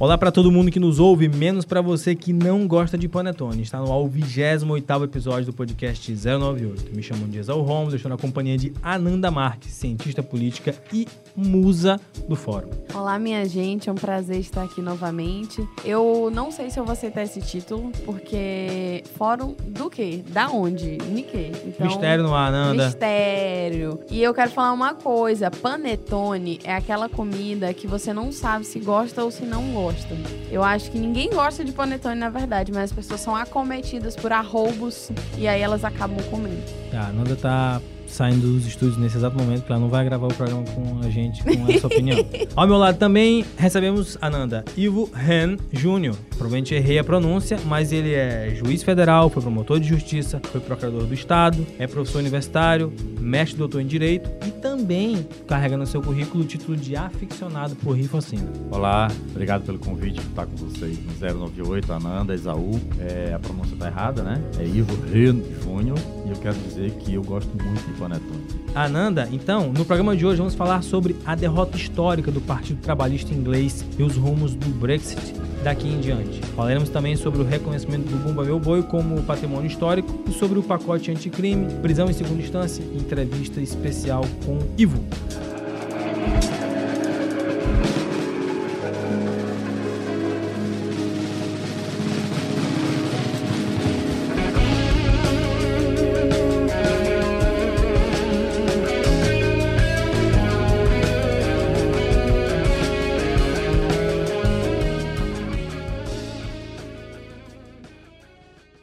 Olá para todo mundo que nos ouve, menos para você que não gosta de panetone. Está no ar o 28 episódio do podcast 098. Me chamo Diezal Romulo, estou na companhia de Ananda Marques, cientista política e musa do fórum. Olá, minha gente, é um prazer estar aqui novamente. Eu não sei se eu vou aceitar esse título, porque fórum do quê? Da onde? De quê? Então, mistério no ar, Ananda. Mistério. E eu quero falar uma coisa, panetone é aquela comida que você não sabe se gosta ou se não gosta gostam. Eu acho que ninguém gosta de panetone, na verdade, mas as pessoas são acometidas por arroubos e aí elas acabam comendo. A Nanda tá saindo dos estúdios nesse exato momento, que ela não vai gravar o programa com a gente com essa opinião. Ao meu lado também recebemos Ananda Ivo Ren Júnior. Provavelmente errei a pronúncia, mas ele é juiz federal, foi promotor de justiça, foi procurador do estado, é professor universitário, mestre doutor em direito e também carrega no seu currículo o título de aficionado por rifocina. Olá, obrigado pelo convite de estar com vocês no 098, Ananda, Isaú. É, a pronúncia tá errada, né? É Ivo Ren Júnior e eu quero dizer que eu gosto muito de panetone. Ananda, então, no programa de hoje vamos falar sobre a derrota histórica do Partido Trabalhista Inglês e os rumos do Brexit daqui em diante. Falaremos também sobre o reconhecimento do Bumba Meu Boi como patrimônio histórico e sobre o pacote anticrime, prisão em segunda instância e entrevista especial com Ivo.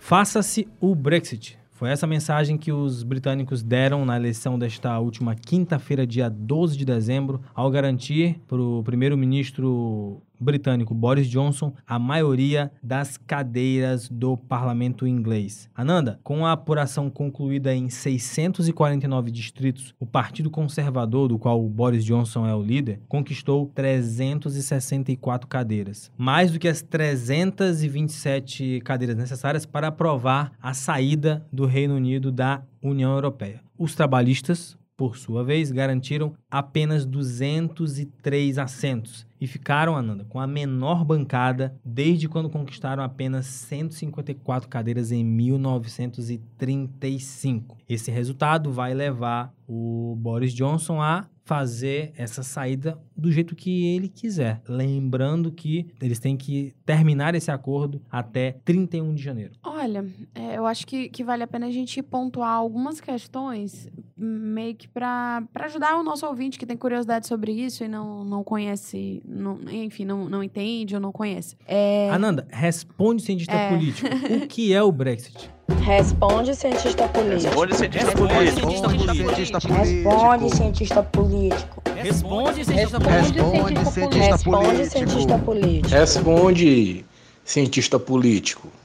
Faça-se o Brexit. Foi essa mensagem que os britânicos deram na eleição desta última quinta-feira, dia 12 de dezembro, ao garantir para o primeiro-ministro britânico Boris Johnson a maioria das cadeiras do parlamento inglês. Ananda, com a apuração concluída em 649 distritos, o Partido Conservador, do qual Boris Johnson é o líder, conquistou 364 cadeiras, mais do que as 327 cadeiras necessárias para aprovar a saída do Reino Unido da União Europeia. Os trabalhistas, por sua vez, garantiram apenas 203 assentos e ficaram, Ananda, com a menor bancada desde quando conquistaram apenas 154 cadeiras em 1935. Esse resultado vai levar o Boris Johnson a fazer essa saída do jeito que ele quiser. Lembrando que eles têm que terminar esse acordo até 31 de janeiro. Olha, é, eu acho que, que vale a pena a gente pontuar algumas questões, meio que para ajudar o nosso ouvinte que tem curiosidade sobre isso e não, não conhece, não, enfim, não, não entende ou não conhece. É... Ananda, responde cientista é... político. o que é o Brexit? Responde, cientista político. Responde, cientista político. Responde, cientista político. Responde, cientista político. Responde, cientista político. Responde, cientista político.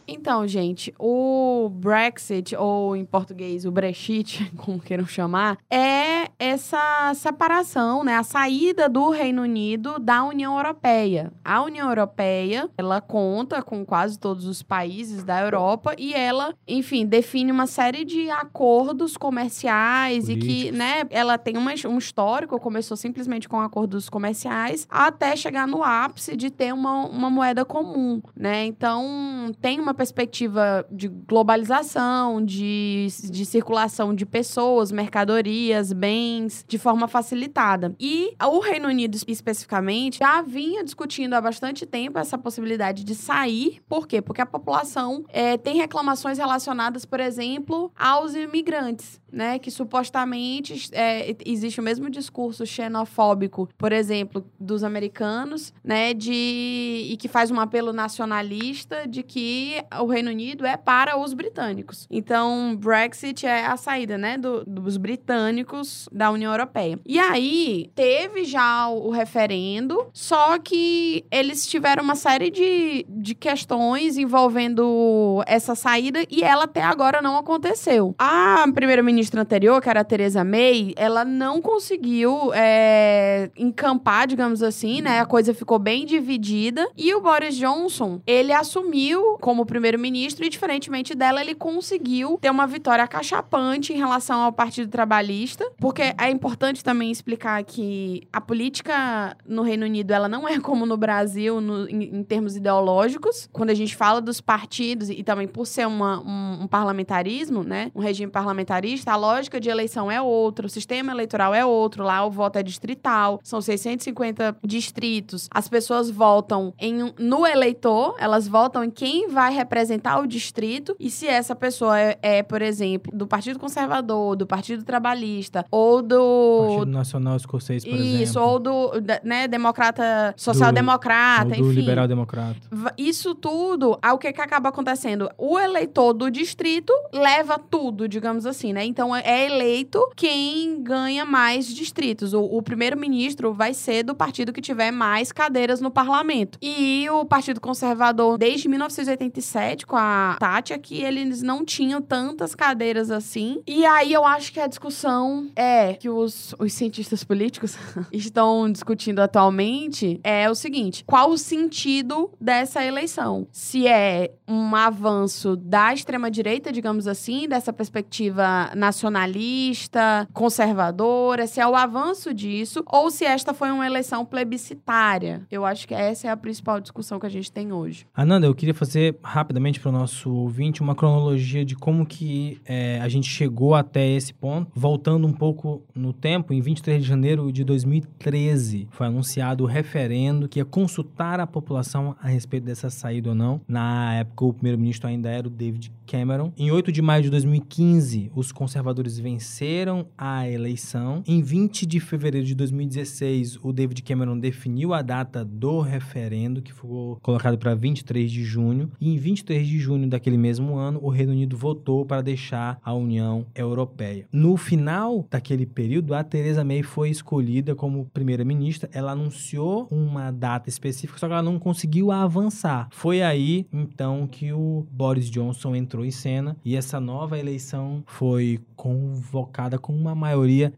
Então, gente, o Brexit, ou em português, o Brexit, como queiram chamar, é essa separação, né? A saída do Reino Unido da União Europeia. A União Europeia, ela conta com quase todos os países da Europa e ela, enfim, define uma série de acordos comerciais Políticos. e que, né, ela tem uma, um histórico, começou simplesmente com acordos comerciais, até chegar no ápice de ter uma, uma moeda comum, né? Então, tem uma perspectiva de globalização, de, de circulação de pessoas, mercadorias, bens, de forma facilitada. E o Reino Unido, especificamente, já vinha discutindo há bastante tempo essa possibilidade de sair. Por quê? Porque a população é, tem reclamações relacionadas, por exemplo, aos imigrantes né, que supostamente é, existe o mesmo discurso xenofóbico, por exemplo, dos americanos, né, de e que faz um apelo nacionalista de que o Reino Unido é para os britânicos. Então, Brexit é a saída, né, do, dos britânicos da União Europeia. E aí teve já o, referendo, só que eles tiveram uma série de, de questões envolvendo essa saída e ela até agora não aconteceu. A primeira-ministra ministra anterior, que era a Theresa May, ela não conseguiu é, encampar, digamos assim, né? A coisa ficou bem dividida. E o Boris Johnson, ele assumiu como primeiro-ministro e, diferentemente dela, ele conseguiu ter uma vitória acachapante em relação ao Partido Trabalhista, porque que é importante também explicar que a política no Reino Unido ela não é como no Brasil no- em, em termos ideológicos. Quando a gente fala dos partidos e, também por ser uma- um, um parlamentarismo, né, um regime parlamentarista, a lógica de eleição é outra, o sistema eleitoral é outro. Lá o voto é distrital, são 650 distritos. As pessoas votam em no eleitor, elas votam em quem vai representar o distrito e se essa pessoa é, é, por exemplo, do Partido Conservador, do Partido Trabalhista ou do Partido Nacional Escocês, por isso, exemplo. ou do né, democrata, social-democrata, ou do enfim. liberal democrata. Va- Isso tudo, aí o que, que acaba acontecendo? O eleitor do distrito leva tudo, digamos assim, né? Então é eleito quem ganha mais distritos. O, o primeiro-ministro vai ser do partido que tiver mais cadeiras no parlamento. E o Partido Conservador, desde 1987, com a Tati, aqui eles não tinham tantas cadeiras assim. E aí eu acho que a discussão é que os, os cientistas políticos estão discutindo atualmente é o seguinte: qual o sentido dessa eleição? Se é um avanço da extrema-direita, digamos assim, dessa perspectiva nacionalista, conservadora, se é o avanço disso, ou se esta foi uma eleição plebiscitária. Eu acho que essa é a principal discussão que a gente tem hoje. Ananda, eu queria fazer rapidamente para o nosso ouvinte uma cronologia de como que é, a gente chegou até esse ponto. Voltando um pouco no tempo, em 23 de janeiro de 2013, foi anunciado o referendo que ia consultar a população a respeito dessa saída ou não. Na época, o primeiro-ministro ainda era o David Cameron. Em 8 de maio de 2015, os conservadores venceram a eleição. Em 20 de fevereiro de 2016, o David Cameron definiu a data do referendo, que ficou colocado para 23 de junho. E em 23 de junho daquele mesmo ano, o Reino Unido votou para deixar a União Europeia. No final daquele período, a Theresa May foi escolhida como primeira-ministra. Ela anunciou uma data específica, só que ela não conseguiu avançar. Foi aí, então, que o Boris Johnson entrou em cena e essa nova eleição foi convocada com uma maioria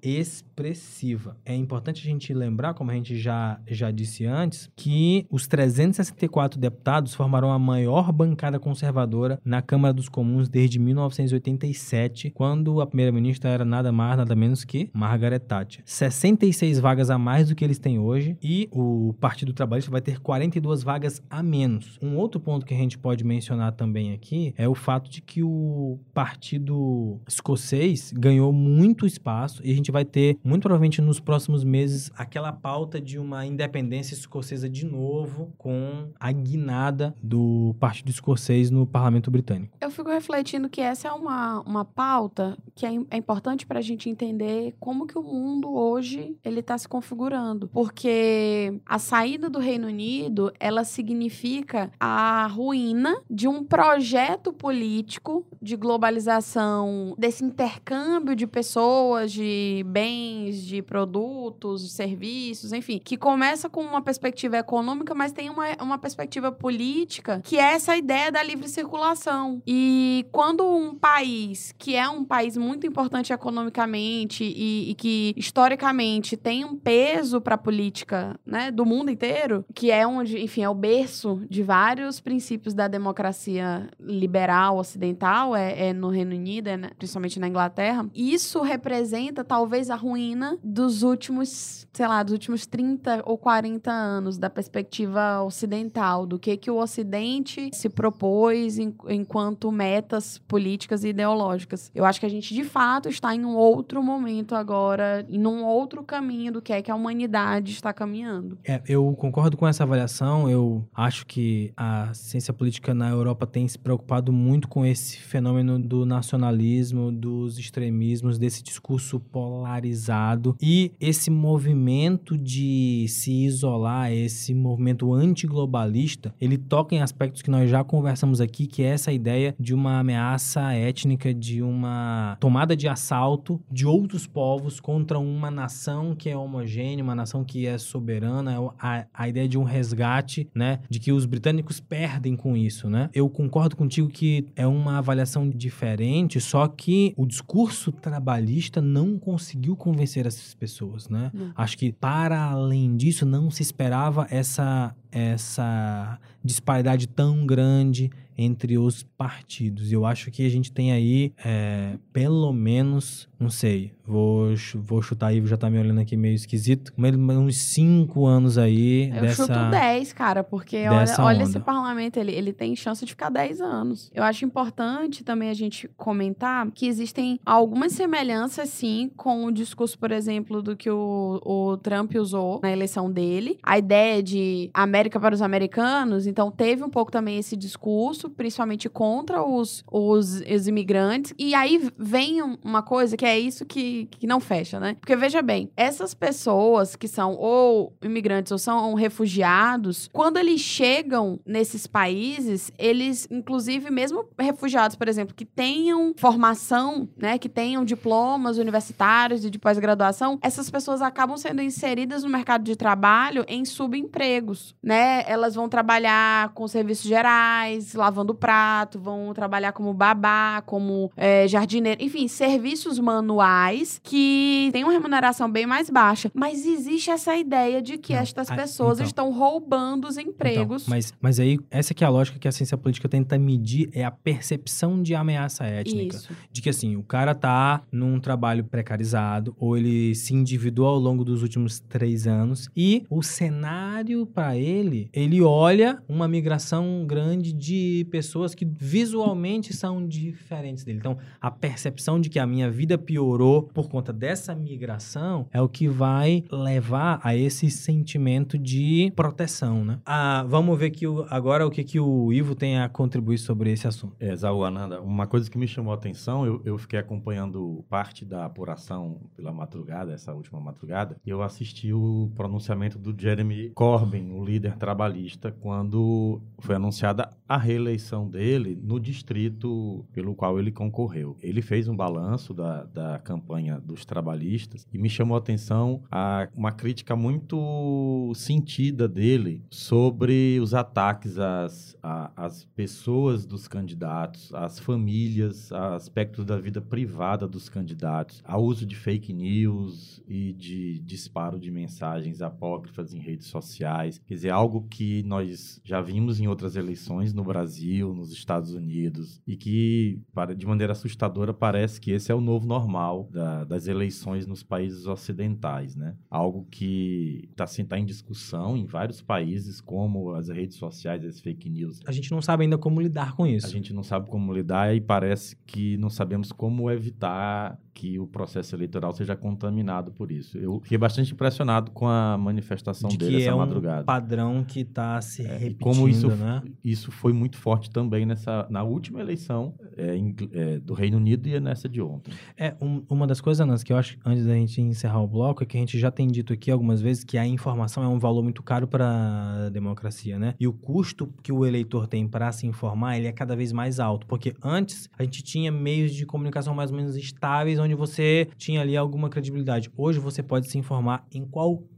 expressiva. É importante a gente lembrar, como a gente já, já disse antes, que os 364 deputados formaram a maior bancada conservadora na Câmara dos Comuns desde 1987, quando a primeira-ministra era nada mais, nada menos que Margaret Thatcher. 66 vagas a mais do que eles têm hoje e o Partido Trabalhista vai ter 42 vagas a menos. Um outro ponto que a gente pode mencionar também aqui é o fato de que o Partido Escocês ganhou muito espaço e a gente vai ter, muito provavelmente nos próximos meses, aquela pauta de uma independência escocesa de novo com a guinada do Partido Escocês no Parlamento Britânico. Eu fico refletindo que essa é uma, uma pauta que é, é importante para a gente entender como que o mundo hoje ele está se configurando, porque a saída do Reino Unido ela significa a ruína de um projeto político de globalização, desse intercâmbio de pessoas, de bens, de produtos, de serviços, enfim, que começa com uma perspectiva econômica, mas tem uma, uma perspectiva política que é essa ideia da livre circulação. E quando um país, que é um país muito importante economicamente e, e que historicamente tem um peso para a política né, do mundo inteiro, que é onde, enfim, é o berço de vários princípios da democracia liberal ocidental, é, é no Reino Unido, é na- principalmente na Inglaterra, isso representa talvez a ruína dos últimos, sei lá, dos últimos 30 ou 40 anos da perspectiva ocidental, do que que o ocidente se propôs em- enquanto metas políticas e ideológicas. Eu acho que a gente de fato está em um outro momento agora, em um outro caminho do que é que a humanidade está caminhando. É, eu concordo com essa avaliação. Eu acho que a ciência política na Europa tem se preocupado muito com esse fenômeno do nacionalismo, dos extremismos, desse discurso polarizado e esse movimento de se isolar, esse movimento antiglobalista, ele toca em aspectos que nós já conversamos aqui, que é essa ideia de uma ameaça étnica, de uma tomada de assalto de outros povos contra uma nação que é homogênea, uma nação que é soberana, a, a ideia de um resgate, né, de que os britânicos perdem com isso, né? Eu concordo contigo que é uma avaliação diferente, só que o discurso trabalhista não conseguiu convencer essas pessoas, né? Não. Acho que para além disso não se esperava essa essa disparidade tão grande entre os partidos. Eu acho que a gente tem aí, é, pelo menos, não sei, vou, vou chutar aí, já tá me olhando aqui meio esquisito, mas uns cinco anos aí Eu dessa... chuto 10, cara, porque olha, olha esse parlamento, ele, ele tem chance de ficar 10 anos. Eu acho importante também a gente comentar que existem algumas semelhanças, sim, com o discurso, por exemplo, do que o, o Trump usou na eleição dele. A ideia de América para os americanos, então teve um pouco também esse discurso, principalmente contra os, os, os imigrantes. E aí vem um- uma coisa que é isso que, que não fecha, né? Porque veja bem, essas pessoas que são ou imigrantes ou são refugiados, quando eles chegam nesses países, eles, inclusive, mesmo refugiados, por exemplo, que tenham formação, né, que tenham diplomas universitários e de pós-graduação, essas pessoas acabam sendo inseridas no mercado de trabalho em subempregos, né? Elas vão trabalhar com serviços gerais, lavando prato, vão trabalhar como babá, como é, jardineiro, enfim, serviços manuais que têm uma remuneração bem mais baixa. Mas existe essa ideia de que Não, estas ah, pessoas então. estão roubando os empregos. Então, mas, mas aí, essa que é a lógica que a ciência política tenta medir, é a percepção de ameaça étnica. Isso. De que, assim, o cara tá num trabalho precarizado, ou ele se endividou ao longo dos últimos três anos, e o cenário para ele, ele olha uma migração grande de pessoas que visualmente são diferentes dele. Então, a percepção de que a minha vida piorou por conta dessa migração é o que vai levar a esse sentimento de proteção, né? Ah, vamos ver que o- agora o que, que o Ivo tem a contribuir sobre esse assunto. É, Zaú Ananda, uma coisa que me chamou a atenção, eu, eu fiquei acompanhando parte da apuração pela madrugada, essa última madrugada, e eu assisti o pronunciamento do Jeremy Corbyn, o líder trabalhista, quando foi anunciada a reeleição dele no distrito pelo qual ele concorreu. Ele fez um balanço da, da campanha dos trabalhistas e me chamou a atenção a uma crítica muito sentida dele sobre os ataques às, às pessoas dos candidatos, às famílias, a aspectos da vida privada dos candidatos, ao uso de fake news e de disparo de mensagens apócrifas em redes sociais. Quer dizer, algo que nós já vimos em outras eleições no Brasil, nos Estados Unidos, e que, de maneira assustadora, parece que esse é o novo normal da- das eleições nos países ocidentais, né? Algo que está tá em discussão em vários países, como as redes sociais, as fake news. A gente não sabe ainda como lidar com isso. A gente não sabe como lidar e parece que não sabemos como evitar que o processo eleitoral seja contaminado por isso. Eu fiquei bastante impressionado com a manifestação de dele essa é um madrugada. Padrão que tá se É, repetindo, como isso, né? isso foi muito forte também nessa, na última eleição é, em- é, do Reino Unido e nessa de ontem. É, um- uma das coisas, Nans, que eu acho, antes da gente encerrar o bloco, é que a gente já tem dito aqui algumas vezes que a informação é um valor muito caro para a democracia, né? E o custo que o eleitor tem para se informar, ele é cada vez mais alto. Porque antes, a gente tinha meios de comunicação mais ou menos estáveis, onde você tinha ali alguma credibilidade. Hoje, você pode se informar em qualquer,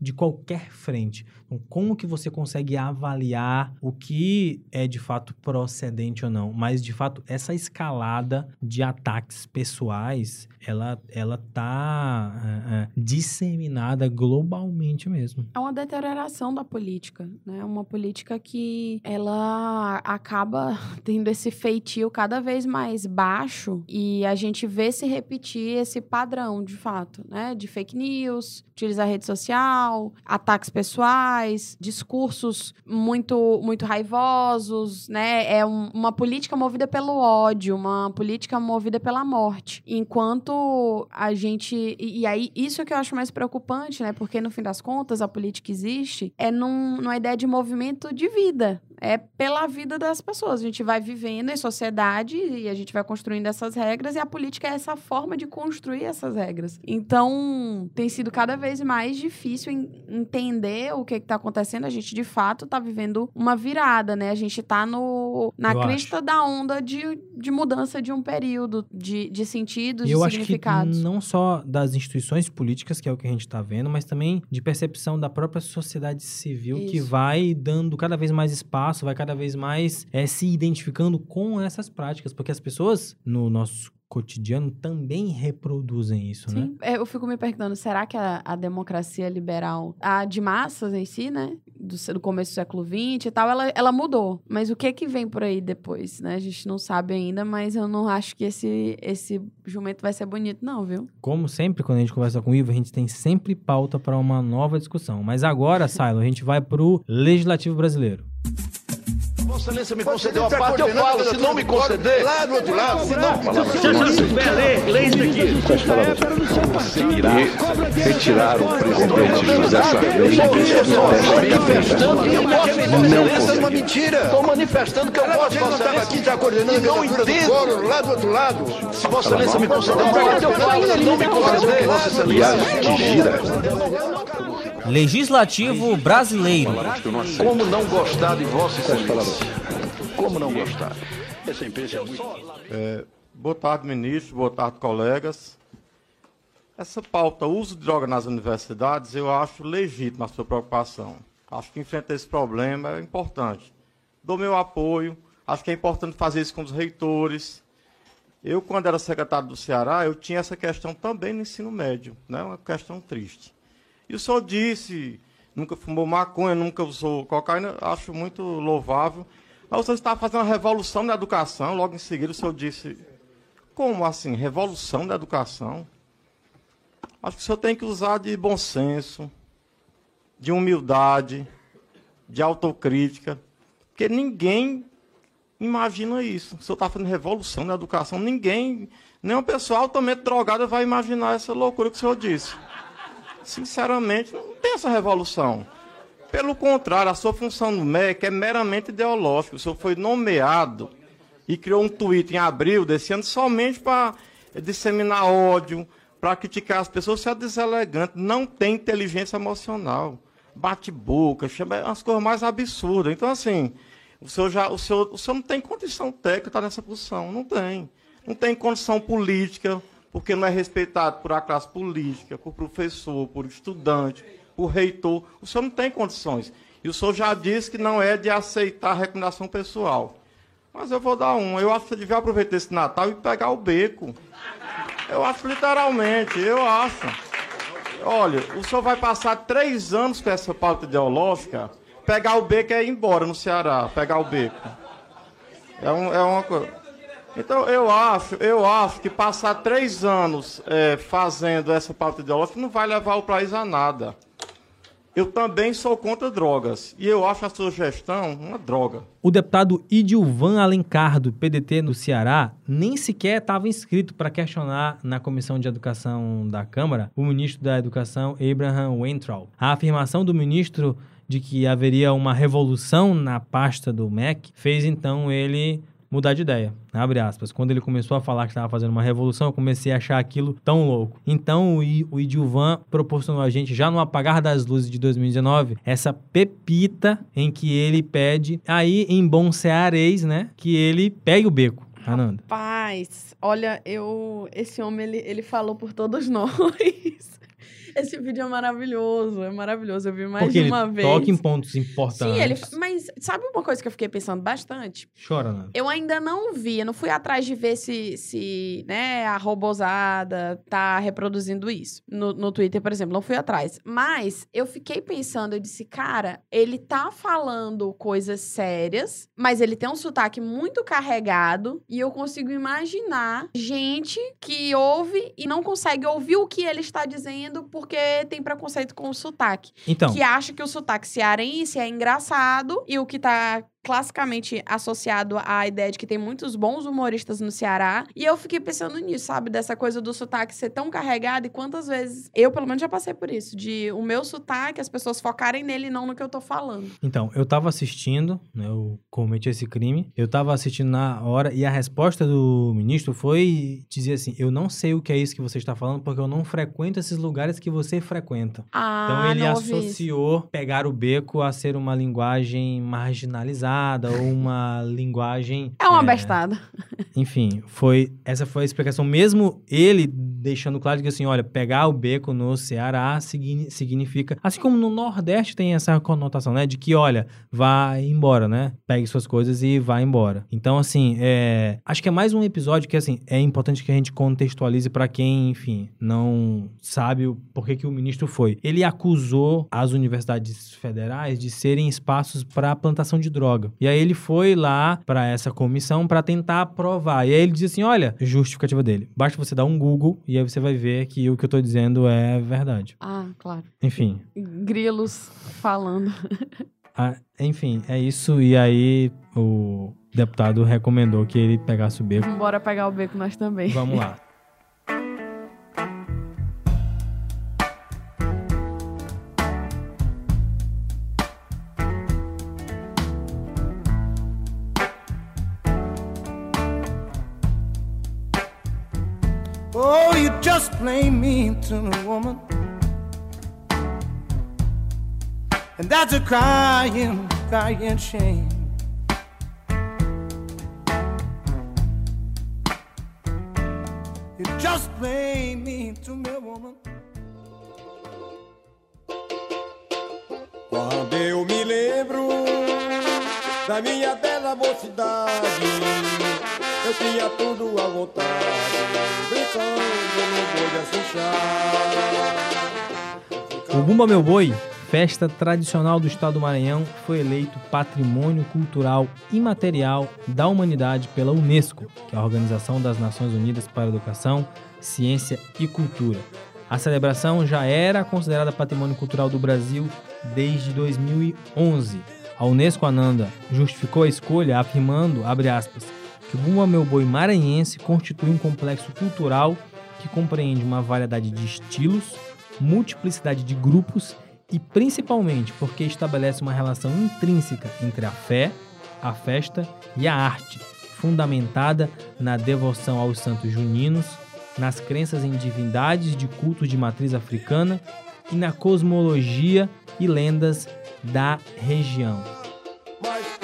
de qualquer frente. Então, como que você consegue avaliar o que é de fato procedente ou não? Mas, de fato, essa escalada de ataques pessoais, ela, ela tá é, é, disseminada globalmente mesmo. É uma deterioração da política, né? Uma política que ela acaba tendo esse feitio cada vez mais baixo e a gente vê se repetir esse padrão, de fato, né? De fake news, utilizar rede social, ataques pessoais, discursos muito muito raivosos, né? É um- uma política movida pelo ódio, uma política movida pela morte. Enquanto a gente e, e aí isso é que eu acho mais preocupante, né? Porque no fim das contas a política existe é num, numa ideia de movimento de vida. É pela vida das pessoas. A gente vai vivendo em sociedade e a gente vai construindo essas regras e a política é essa forma de construir essas regras. Então, tem sido cada vez mais difícil en- entender o que está acontecendo. A gente, de fato, está vivendo uma virada, né? A gente está no, na Eu crista da onda de, de mudança de um período, de, de sentidos, de eu acho que significados. não só das instituições políticas, que é o que a gente está vendo, mas também de percepção da própria sociedade civil, que Isso. vai dando cada vez mais espaço, vai cada vez mais é, se identificando com essas práticas, porque as pessoas no nosso cotidiano também reproduzem isso, né? Sim, É, eu fico me perguntando, será que a, a democracia liberal, a de massas em si, né? do, do começo do século XX e tal, ela, ela mudou. Mas o que que vem por aí depois, né? A gente não sabe ainda, mas eu não acho que esse, esse jumento vai ser bonito, não, viu? Como sempre, quando a gente conversa com o Ivo, a gente tem sempre pauta para uma nova discussão. Mas agora, Silo, a gente vai pro Legislativo Brasileiro. Vossa Excelência me concedeu a parte, eu falo. Se não me conceder, lá do outro lado, se não... Retirar o presidente José Sarney. Não Essa é uma mentira. Estou manifestando que eu posso, Vossa Excelência. aqui já coordenando não entendo. Lá do outro lado. Se Vossa Excelência me conceder a parte, eu falo. Se não me conceder, Vossa Excelência... que gira. Legislativo Brasileiro. Como não gostar de Vossa Excelência? Como não gostar? Essa empresa é muito... Boa tarde, ministro. Boa tarde, colegas. Essa pauta, uso de droga nas universidades, eu acho legítima a sua preocupação. Acho que enfrentar esse problema é importante. Dou meu apoio. Acho que é importante fazer isso com os reitores. Eu, quando era secretário do Ceará, eu tinha essa questão também no ensino médio, né? Uma questão triste. E o senhor disse, nunca fumou maconha, nunca usou cocaína, acho muito louvável. Mas o senhor está fazendo uma revolução na educação, logo em seguida o senhor disse, como assim, revolução da educação? Acho que o senhor tem que usar de bom senso, de humildade, de autocrítica, porque ninguém imagina isso. O senhor está fazendo revolução na educação, ninguém, nem uma pessoa altamente drogada vai imaginar essa loucura que o senhor disse. Sinceramente, não tem essa revolução. Pelo contrário, a sua função no MEC é meramente ideológica. O senhor foi nomeado e criou um tweet em abril desse ano somente para disseminar ódio, para criticar as pessoas. Você é deselegante, não tem inteligência emocional. Bate boca, chama as coisas mais absurdas. Então, assim, o senhor, já, o senhor, o senhor não tem condição técnica de estar nessa posição. Não tem. Não tem condição política, porque não é respeitado por a classe política, por professor, por estudante, por reitor. O senhor não tem condições. E o senhor já disse que não é de aceitar recomendação pessoal. Mas eu vou dar um. Eu acho que você devia aproveitar esse Natal e pegar o beco. Eu acho literalmente, eu acho. Olha, o senhor vai passar três anos com essa pauta ideológica. Pegar o beco é ir embora no Ceará. Pegar o beco. É, um, é uma coisa. Então eu acho, eu acho que passar três anos é, fazendo essa pauta ideológica não vai levar o país a nada. Eu também sou contra drogas. E eu acho a sua gestão uma droga. O deputado Idilvan Alencar, do PDT no Ceará, nem sequer estava inscrito para questionar na Comissão de Educação da Câmara o ministro da Educação, Abraham Weintraub. A afirmação do ministro de que haveria uma revolução na pasta do MEC fez então ele mudar de ideia, abre aspas. Quando ele começou a falar que estava fazendo uma revolução, eu comecei a achar aquilo tão louco. Então o, I, o Idilvan proporcionou a gente, já no apagar das luzes de 2019, essa pepita em que ele pede, aí em bom cearês, né, que ele pegue o beco. Ananda. Paz, olha, eu. Esse homem, ele, ele falou por todos nós. Esse vídeo é maravilhoso, é maravilhoso. Eu vi mais Porque de ele uma vez. toca em pontos importantes. Sim, ele. Mas sabe uma coisa que eu fiquei pensando bastante? Chora, Ananda. Eu ainda não vi, eu não fui atrás de ver se, se né, a robozada tá reproduzindo isso. No, no Twitter, por exemplo, não fui atrás. Mas eu fiquei pensando, eu disse, cara, ele tá falando coisas sérias, mas ele tem um sotaque muito carregado e eu consigo imaginar gente que ouve e não consegue ouvir o que ele está dizendo porque tem preconceito com o sotaque. Então, Que acha que o sotaque cearense é engraçado e o que tá classicamente associado à ideia de que tem muitos bons humoristas no Ceará. E eu fiquei pensando nisso, sabe? Dessa coisa do sotaque ser tão carregado e quantas vezes eu, pelo menos, já passei por isso. De o meu sotaque, as pessoas focarem nele e não no que eu tô falando. Então, eu tava assistindo, né, eu cometi esse crime, eu tava assistindo na hora e a resposta do ministro foi dizer assim: Eu não sei o que é isso que você está falando porque eu não frequento esses lugares que você frequenta. Ah, Então ele associou pegar o beco a ser uma linguagem marginalizada, bestada ou uma linguagem. É uma bestada. Enfim, foi essa foi a explicação. Mesmo ele deixando claro que assim, olha, pegar o beco no Ceará signi- significa, assim como no Nordeste tem essa conotação, né, de que olha, vai embora, né, pegue suas coisas e vá embora. Então, assim, é, acho que é mais um episódio que assim é importante que a gente contextualize para quem, enfim, não sabe o porquê que o ministro foi. Ele acusou as universidades federais de serem espaços para plantação de droga. E aí ele foi lá para essa comissão para tentar aprovar. E aí ele disse assim: olha, justificativa dele. Basta você dar um Google e aí você vai ver que o que eu tô dizendo é verdade. Ah, claro. Enfim. Grilos falando. ah, enfim, é isso. E aí o deputado recomendou que ele pegasse o beco. Bora pegar o beco nós também. Vamos lá. just plain mean to me, woman. And that's a crying, crying shame. You just plain mean to me, woman. Quando eu me lembro da minha bela mocidade, eu tinha tudo à vontade, brincando no boi. O Bumba Meu Boi, festa tradicional do estado do Maranhão, foi eleito Patrimônio Cultural Imaterial da Humanidade pela Unesco, que é a Organização das Nações Unidas para Educação, Ciência e Cultura. A celebração já era considerada Patrimônio Cultural do Brasil desde 2011. A Unesco Ananda justificou a escolha afirmando, abre aspas, Bumba Meu Boi maranhense constitui um complexo cultural que compreende uma variedade de estilos, multiplicidade de grupos e principalmente porque estabelece uma relação intrínseca entre a fé, a festa e a arte, fundamentada na devoção aos santos juninos, nas crenças em divindades de cultos de matriz africana e na cosmologia e lendas da região. Mas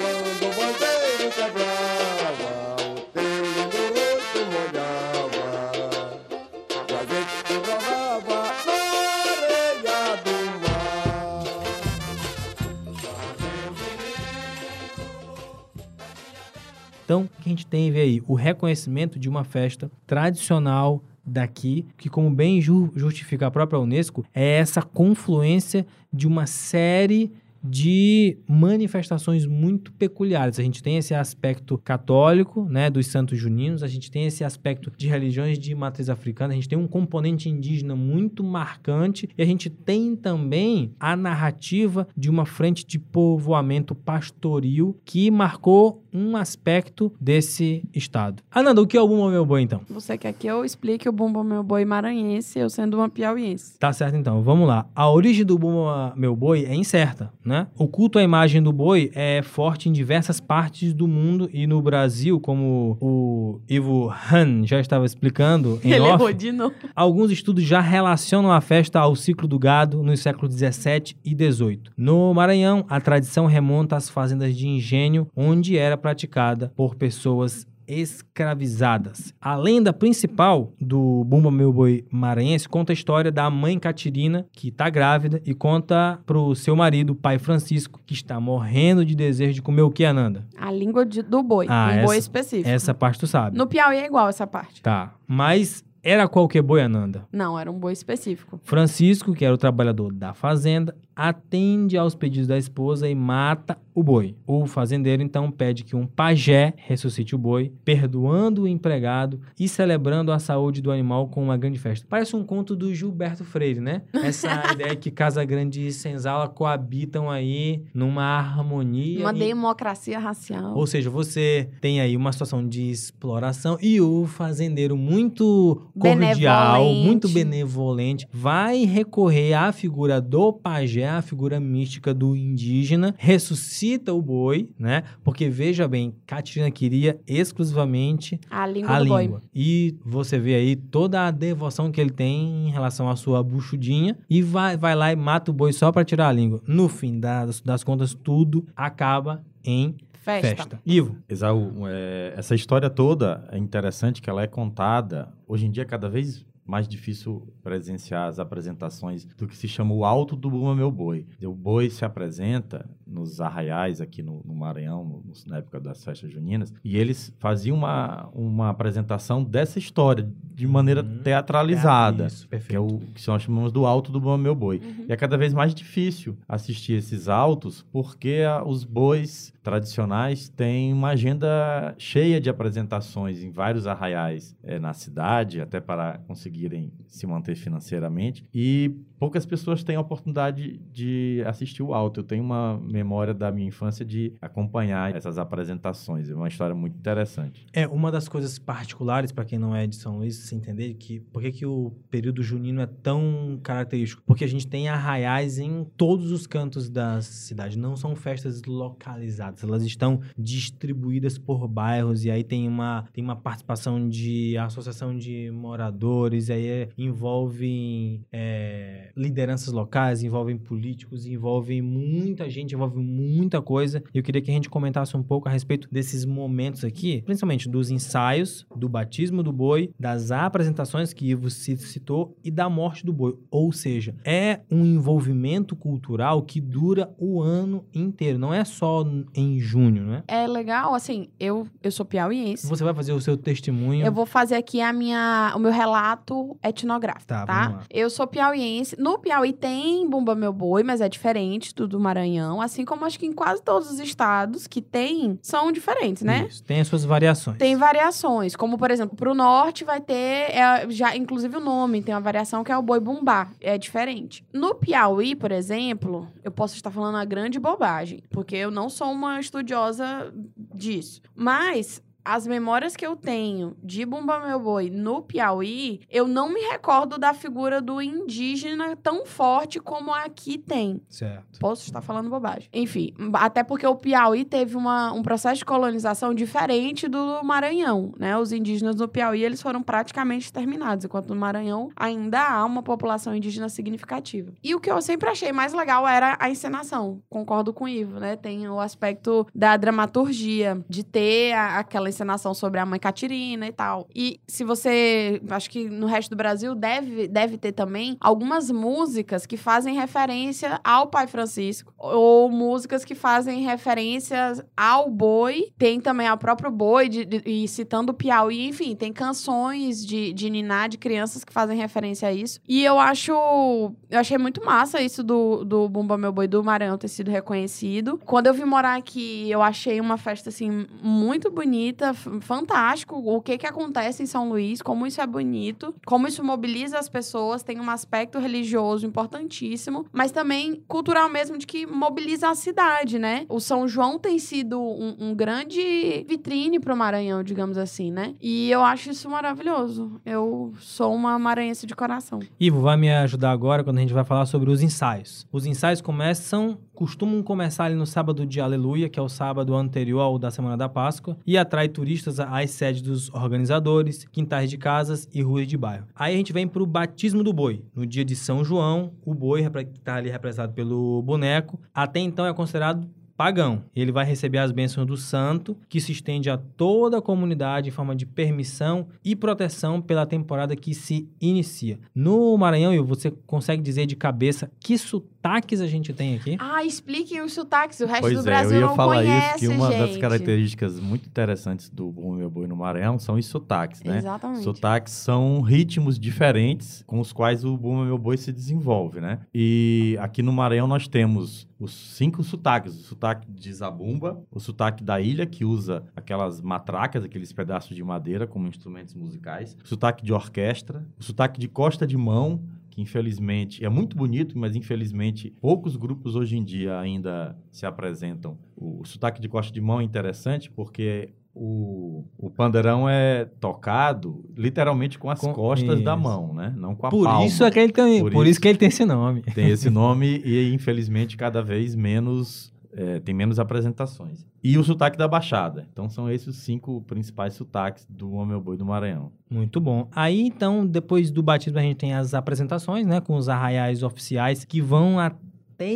gente teve aí? O reconhecimento de uma festa tradicional daqui, que como bem ju- justifica a própria Unesco, é essa confluência de uma série de manifestações muito peculiares. A gente tem esse aspecto católico, né, dos santos juninos, a gente tem esse aspecto de religiões de matriz africana, a gente tem um componente indígena muito marcante e a gente tem também a narrativa de uma frente de povoamento pastoril que marcou um aspecto desse estado. Ananda, o que é o Bumba Meu Boi, então? Você quer que eu explique o Bumba Meu Boi maranhense, eu sendo uma piauiense. Tá certo, então. Vamos lá. A origem do Bumba Meu Boi é incerta, né? O culto à imagem do boi é forte em diversas partes do mundo e no Brasil, como o Ivo Han já estava explicando em Ele off, errou de novo. Alguns estudos já relacionam a festa ao ciclo do gado nos séculos 17 e 18. No Maranhão, a tradição remonta às fazendas de engenho, onde era praticada por pessoas escravizadas. A lenda principal do Bumba Meu Boi maranhense conta a história da mãe Catirina, que está grávida, e conta pro seu marido, pai Francisco, que está morrendo de desejo de comer o que, Ananda? A língua de- do boi. Ah, um boi essa- específico. Essa parte tu sabe. No Piauí é igual essa parte. Tá. Mas era qualquer boi, Ananda? Não, era um boi específico. Francisco, que era o trabalhador da fazenda, atende aos pedidos da esposa e mata o boi. O fazendeiro então pede que um pajé ressuscite o boi, perdoando o empregado e celebrando a saúde do animal com uma grande festa. Parece um conto do Gilberto Freire, né? Essa ideia que Casa Grande e Senzala coabitam aí numa harmonia. Uma e- democracia racial. ou seja, você tem aí uma situação de exploração e o fazendeiro muito cordial, Benevolente. muito benevolente, vai recorrer à figura do pajé, à figura mística do indígena, ressuscita o boi, né? Porque veja bem, Catirina queria exclusivamente A língua a do língua. boi. E você vê aí toda a devoção que ele tem em relação à sua buchudinha e vai, vai lá e mata o boi só para tirar a língua. No fim das, das contas, tudo acaba em Festa. Ivo. Exaú, é, essa história toda é interessante que ela é contada. Hoje em dia, é cada vez mais difícil presenciar as apresentações do que se chama o Alto do Buma Meu Boi. O boi se apresenta nos arraiais aqui no, no Maranhão, no- na época das festas juninas, e eles faziam uma, uma apresentação dessa história de maneira Uhum. teatralizada. Isso, que é o que nós chamamos do alto do bom meu boi. E é cada vez mais difícil assistir esses altos porque a- os bois tradicionais têm uma agenda cheia de apresentações em vários arraiais eh, na cidade, até para conseguirem se manter financeiramente. E poucas pessoas têm a oportunidade de assistir o alto. Eu tenho uma memória da minha infância de acompanhar essas apresentações. É uma história muito interessante. É, uma das coisas particulares, para quem não é de São Luís, se entender que por que, que o período junino é tão característico? Porque a gente tem arraiais em todos os cantos da cidade. Não são festas localizadas, elas estão distribuídas por bairros e aí tem uma, tem uma participação de associação de moradores, aí é- envolve é, lideranças locais, envolvem políticos, envolve muita gente, envolve muita coisa. E eu queria que a gente comentasse um pouco a respeito desses momentos aqui, principalmente dos ensaios, do batismo do boi, das apresentações que Ivo ci- citou e da morte do boi. Ou seja, é um envolvimento cultural que dura o ano inteiro, não é só em junho, né? É legal, assim, eu, eu sou piauiense. Você vai fazer o seu testemunho. Eu vou fazer aqui a minha, o meu relato etnográfico, Tá, tá? Eu sou piauiense. No Piauí tem Bumba Meu Boi, mas é diferente do do Maranhão. Assim como acho que em quase todos os estados que tem, são diferentes, né? Isso, tem as suas variações. Tem variações, como por exemplo, pro norte vai ter, é, já inclusive o nome tem uma variação que é o boi bumbá, é diferente. No Piauí, por exemplo, eu posso estar falando uma grande bobagem, porque eu não sou uma estudiosa disso, mas as memórias que eu tenho de Bumba Meu Boi no Piauí, eu não me recordo da figura do indígena tão forte como aqui tem. Certo. Posso estar falando bobagem. Enfim, até porque o Piauí teve uma, um processo de colonização diferente do Maranhão, né? Os indígenas do Piauí, eles foram praticamente exterminados, enquanto no Maranhão ainda há uma população indígena significativa. E o que eu sempre achei mais legal era a encenação. Concordo com o Ivo, né? Tem o aspecto da dramaturgia, de ter a- aquela encenação sobre a mãe Catirina e tal. E se você, acho que no resto do Brasil deve, deve ter também algumas músicas que fazem referência ao Pai Francisco, ou músicas que fazem referências ao boi, tem também ao próprio boi, de- de- e citando o Piauí, enfim, tem canções de, de Niná, de crianças que fazem referência a isso. E eu acho, eu achei muito massa isso do, do Bumba Meu Boi do Maranhão ter sido reconhecido. Quando eu vim morar aqui, eu achei uma festa, assim, muito bonita, fantástico. O que que acontece em São Luís, como isso é bonito, como isso mobiliza as pessoas, tem um aspecto religioso importantíssimo, mas também cultural mesmo, de que mobiliza a cidade, né? O São João tem sido um, um grande vitrine pro Maranhão, digamos assim, né? E eu acho isso maravilhoso. Eu sou uma maranhense de coração. Ivo vai me ajudar agora quando a gente vai falar sobre os ensaios. Os ensaios começam, costumam começar ali no sábado de Aleluia, que é o sábado anterior ao da Semana da Páscoa, e atrai turistas às sedes dos organizadores, quintais de casas e ruas de bairro. Aí a gente vem pro batismo do boi. No dia de São João, o boi que está ali representado pelo boneco, até então é considerado pagão. Ele vai receber as bênçãos do santo, que se estende a toda a comunidade em forma de permissão e proteção pela temporada que se inicia. No Maranhão, você consegue dizer de cabeça que sotaques a gente tem aqui? Ah, expliquem os sotaques. O resto Pois do é, Brasil eu ia não falar conhece, isso, que uma das gente. características muito interessantes do Bom Meu Boi no Maranhão são os sotaques, né? Exatamente. Sotaques são ritmos diferentes com os quais o Bumba Meu Boi se desenvolve, né? E aqui no Maranhão nós temos os cinco sotaques. O sotaque de Zabumba, o sotaque da ilha, que usa aquelas matracas, aqueles pedaços de madeira como instrumentos musicais. O sotaque de orquestra. O sotaque de costa de mão, que infelizmente é muito bonito, mas infelizmente poucos grupos hoje em dia ainda se apresentam. O, sotaque de costa de mão é interessante porque o, o pandeirão é tocado literalmente com as Com- costas da isso. mão, né? Não com a Por palma. isso é que ele tem, Por por, isso- isso que ele tem esse nome. Tem esse nome e, infelizmente, cada vez menos. É, tem menos apresentações. E o sotaque da Baixada. Então, são esses os cinco principais sotaques do Homem Boi do Maranhão. Muito bom. Aí, então, depois do batismo, a gente tem as apresentações, né? Com os arraiais oficiais que vão até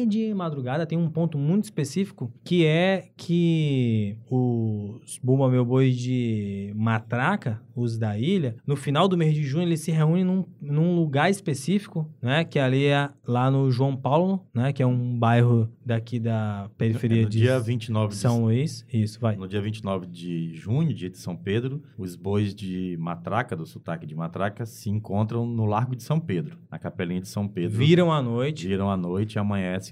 de madrugada. Tem um ponto muito específico que é que os Bumba Meu Boi de Matraca, os da ilha, no final do mês de junho eles se reúnem num, num lugar específico, né? Que ali é lá no João Paulo, né? Que é um bairro daqui da periferia É no de dia 29 de São Luís. Isso, vai. No dia 29 de junho, dia de São Pedro, os bois de Matraca, do sotaque de Matraca, se encontram no Largo de São Pedro, na capelinha de São Pedro. Viram à noite. Viram à noite e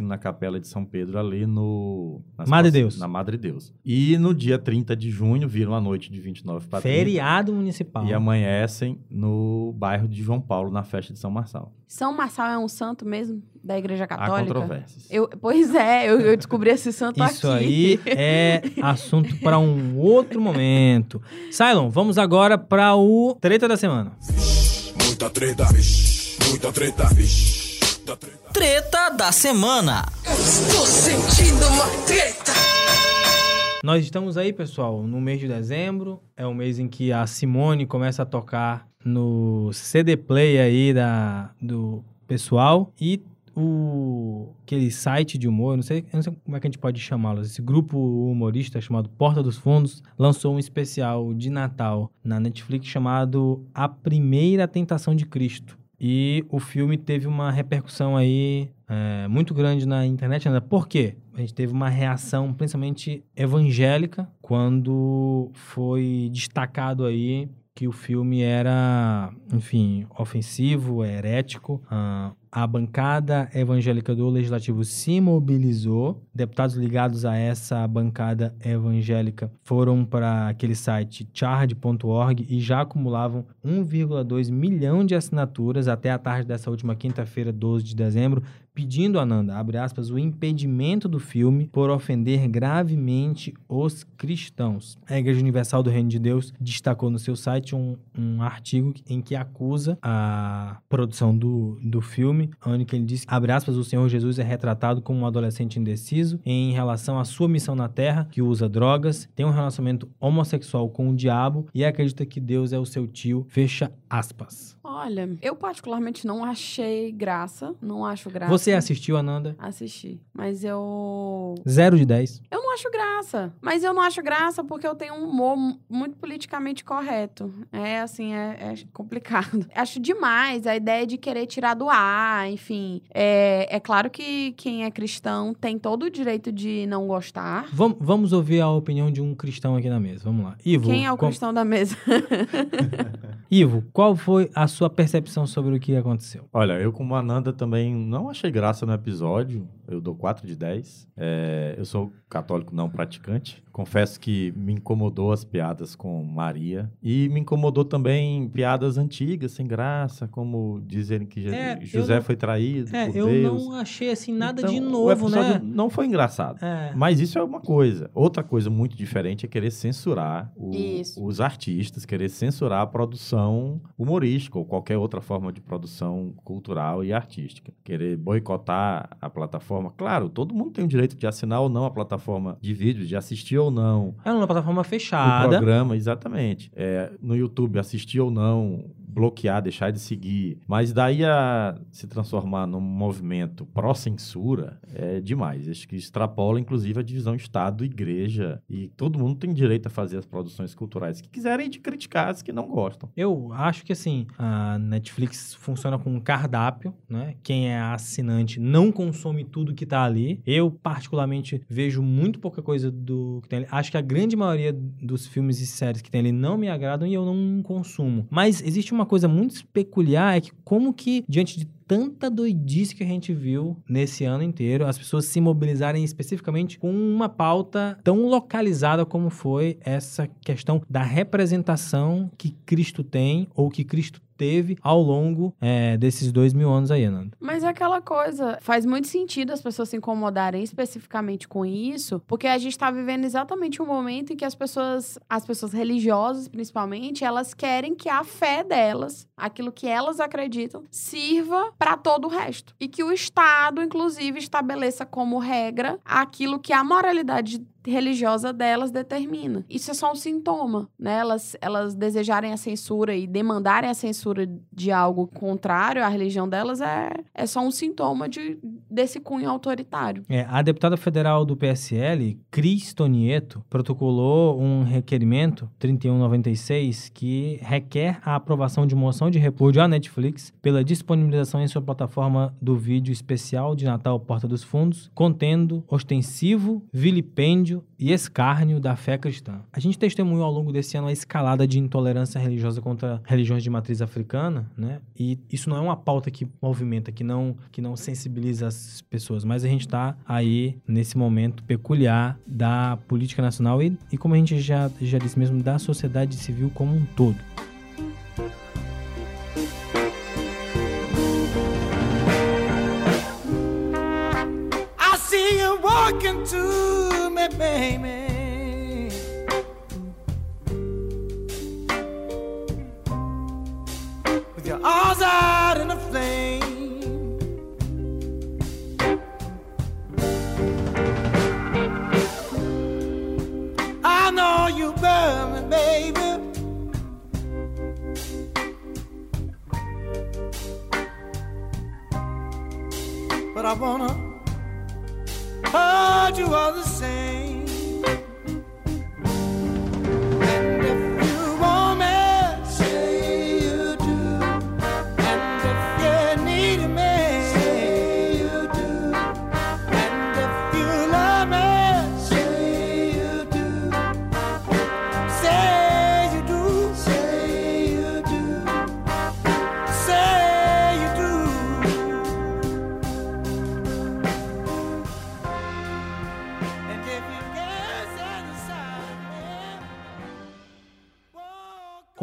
na capela de São Pedro, ali no... Madre Deus. Na Madre Deus. E no dia 30 de junho, viram à noite de 29 para 30. Feriado municipal. E amanhecem no bairro de João Paulo, na festa de São Marçal. São Marçal é um santo mesmo da Igreja Há Católica? controvérsias. Eu, pois é, eu, eu descobri esse santo Isso aqui. aí é assunto para um outro momento. Cylon, vamos agora para o treta da semana. Muita treta. Muita treta, vixe. Muita treta. Treta da semana. Estou sentindo uma treta. Nós estamos aí, pessoal, no mês de dezembro. É o mês em que a Simone começa a tocar no CD Play aí da, do pessoal. E o aquele site de humor, não sei, não sei como é que a gente pode chamá-lo, esse grupo humorista chamado Porta dos Fundos lançou um especial de Natal na Netflix chamado A Primeira Tentação de Cristo. E o filme teve uma repercussão aí é, muito grande na internet. Né? Por quê? A gente teve uma reação principalmente evangélica quando foi destacado aí que o filme era, enfim, ofensivo, herético. Ah, a bancada evangélica do Legislativo se mobilizou. Deputados ligados a essa bancada evangélica foram para aquele site charge.org e já acumulavam 1,2 milhão de assinaturas até a tarde dessa última quinta-feira, 12 de dezembro, pedindo a Nanda, abre aspas, o impedimento do filme por ofender gravemente os cristãos. A Igreja Universal do Reino de Deus destacou no seu site um, um artigo em que acusa a produção do, do filme, onde que ele diz, abre aspas, o Senhor Jesus é retratado como um adolescente indeciso em relação à sua missão na Terra, que usa drogas, tem um relacionamento homossexual com o diabo e acredita que Deus é o seu tio, fecha aspas. Olha, eu particularmente não achei graça, não acho graça. Você assistiu, Ananda? Assisti, mas eu... Zero de 10. Eu não acho graça. Mas eu não acho graça porque eu tenho um humor mu- muito politicamente correto. É assim, é, é complicado. Acho demais a ideia de querer tirar do ar, enfim. É, é claro que quem é cristão tem todo o direito de não gostar. Vam- vamos ouvir a opinião de um cristão aqui na mesa. Vamos lá. Ivo, Quem é o qual- cristão da mesa? Ivo, qual foi a sua percepção sobre o que aconteceu? Olha, eu como Ananda também não achei graça no episódio. Eu dou 4 de 10. É, eu sou católico não praticante. Confesso que me incomodou as piadas com Maria. E me incomodou também piadas antigas, sem graça, como dizerem que É, José não- foi traído É, por eu Deus. não achei assim nada Então, de novo, né? Não foi engraçado. É. Mas isso é uma coisa. Outra coisa muito diferente é querer censurar o- os artistas, querer censurar a produção humorística ou qualquer outra forma de produção cultural e artística. Querer boicotar a plataforma. Claro, todo mundo tem o direito de assinar ou não a plataforma de vídeo, de assistir ou não É uma plataforma o fechada. programa, exatamente. É, no YouTube, assistir ou não, bloquear, deixar de seguir. Mas daí a se transformar num movimento pró-censura é demais. Acho que extrapola, inclusive, a divisão Estado-Igreja. E todo mundo tem direito a fazer as produções culturais que quiserem e de criticar as que não gostam. Eu acho que assim, a Netflix funciona com um cardápio, né? Quem é assinante não consome tudo que tá ali. Eu, particularmente, vejo muito pouca coisa do que tem ali. Acho que a grande maioria dos filmes e séries que tem ali não me agradam e eu não consumo. Mas existe uma coisa muito peculiar, é que como que, diante de tanta doidice que a gente viu nesse ano inteiro, as pessoas se mobilizarem especificamente com uma pauta tão localizada como foi essa questão da representação que Cristo tem ou que Cristo teve ao longo é, desses dois mil anos aí, Nando. Mas é aquela coisa, faz muito sentido as pessoas se incomodarem especificamente com isso, porque a gente tá vivendo exatamente um momento em que as pessoas, as pessoas religiosas principalmente, elas querem que a fé delas, aquilo que elas acreditam, sirva para todo o resto. E que o Estado, inclusive, estabeleça como regra aquilo que a moralidade religiosa delas determina. Isso é só um sintoma, né? Elas, elas desejarem a censura e demandarem a censura de algo contrário à religião delas é, é só um sintoma de, desse cunho autoritário. É, a deputada federal do PSL, Cris Tonieto, protocolou um requerimento 3196 que requer a aprovação de moção de repúdio à Netflix pela disponibilização em sua plataforma do vídeo especial de Natal Porta dos Fundos, contendo ostensivo, vilipêndio e escárnio da fé cristã. A gente testemunhou ao longo desse ano a escalada de intolerância religiosa contra religiões de matriz africana, né? E isso não é uma pauta que movimenta, que não, que não sensibiliza as pessoas, mas a gente está aí nesse momento peculiar da política nacional e, e como a gente já, já disse mesmo, da sociedade civil como um todo. I wanna hold you all the same.